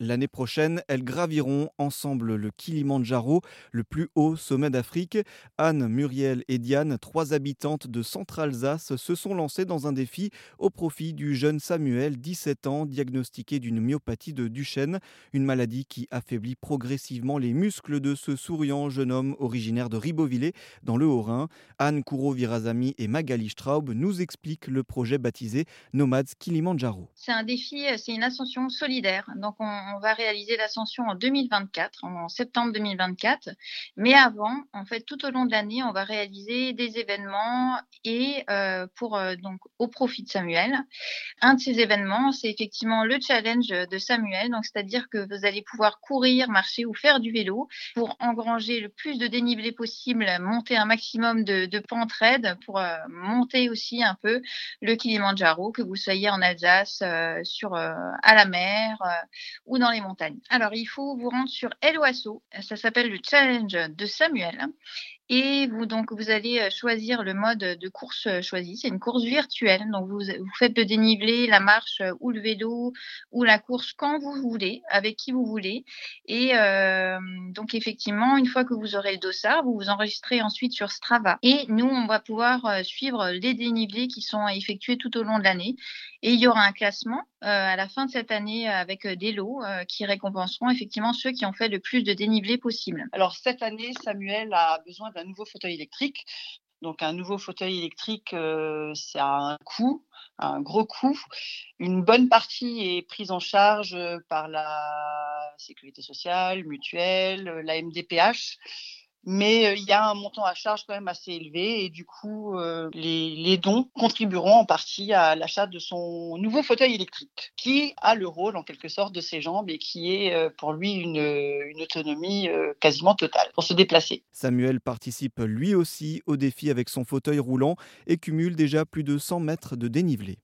L'année prochaine, elles graviront ensemble le Kilimandjaro, le plus haut sommet d'Afrique. Anne, Muriel et Diane, trois habitantes de Centre-Alsace, se sont lancées dans un défi au profit du jeune Samuel, 17 ans, diagnostiqué d'une myopathie de Duchenne, une maladie qui affaiblit progressivement les muscles de ce souriant jeune homme originaire de Ribeauvillé, dans le Haut-Rhin. Anne Kouro-Virazami et Magali Straub nous expliquent le projet baptisé Nomads Kilimandjaro. C'est un défi, c'est une ascension solidaire. On va réaliser l'ascension en 2024, en septembre 2024. Mais avant, en fait, tout au long de l'année, on va réaliser des événements et euh, pour euh, donc au profit de Samuel. Un de ces événements, c'est effectivement le challenge de Samuel. Donc, c'est-à-dire que vous allez pouvoir courir, marcher ou faire du vélo pour engranger le plus de dénivelé possible, monter un maximum de, pentes raides pour euh, monter aussi un peu le Kilimanjaro, que vous soyez en Alsace, sur à la mer ou dans les montagnes. Alors, il faut vous rendre sur El Oasso. Ça s'appelle le challenge de Samuel. Et vous, donc, vous allez euh, choisir le mode de course euh, choisi. C'est une course virtuelle. Donc, vous, vous faites le dénivelé, la marche euh, ou le vélo ou la course quand vous voulez, avec qui vous voulez. Et euh, donc, effectivement, une fois que vous aurez le dossard, vous vous enregistrez ensuite sur Strava. Et nous, on va pouvoir suivre les dénivelés qui sont effectués tout au long de l'année. Et il y aura un classement euh, à la fin de cette année avec des lots euh, qui récompenseront effectivement ceux qui ont fait le plus de dénivelé possible. Alors, cette année, Samuel a besoin un nouveau fauteuil électrique. Donc un nouveau fauteuil électrique, euh, c'est un coût, un gros coût. Une bonne partie est prise en charge par la sécurité sociale, mutuelle, la MDPH mais euh, il y a un montant à charge quand même assez élevé et du coup, euh, les, dons contribueront en partie à l'achat de son nouveau fauteuil électrique, qui a le rôle en quelque sorte de ses jambes et qui est euh, pour lui une, une autonomie quasiment totale pour se déplacer. Samuel participe lui aussi au défi avec son fauteuil roulant et cumule déjà plus de 100 mètres de dénivelé.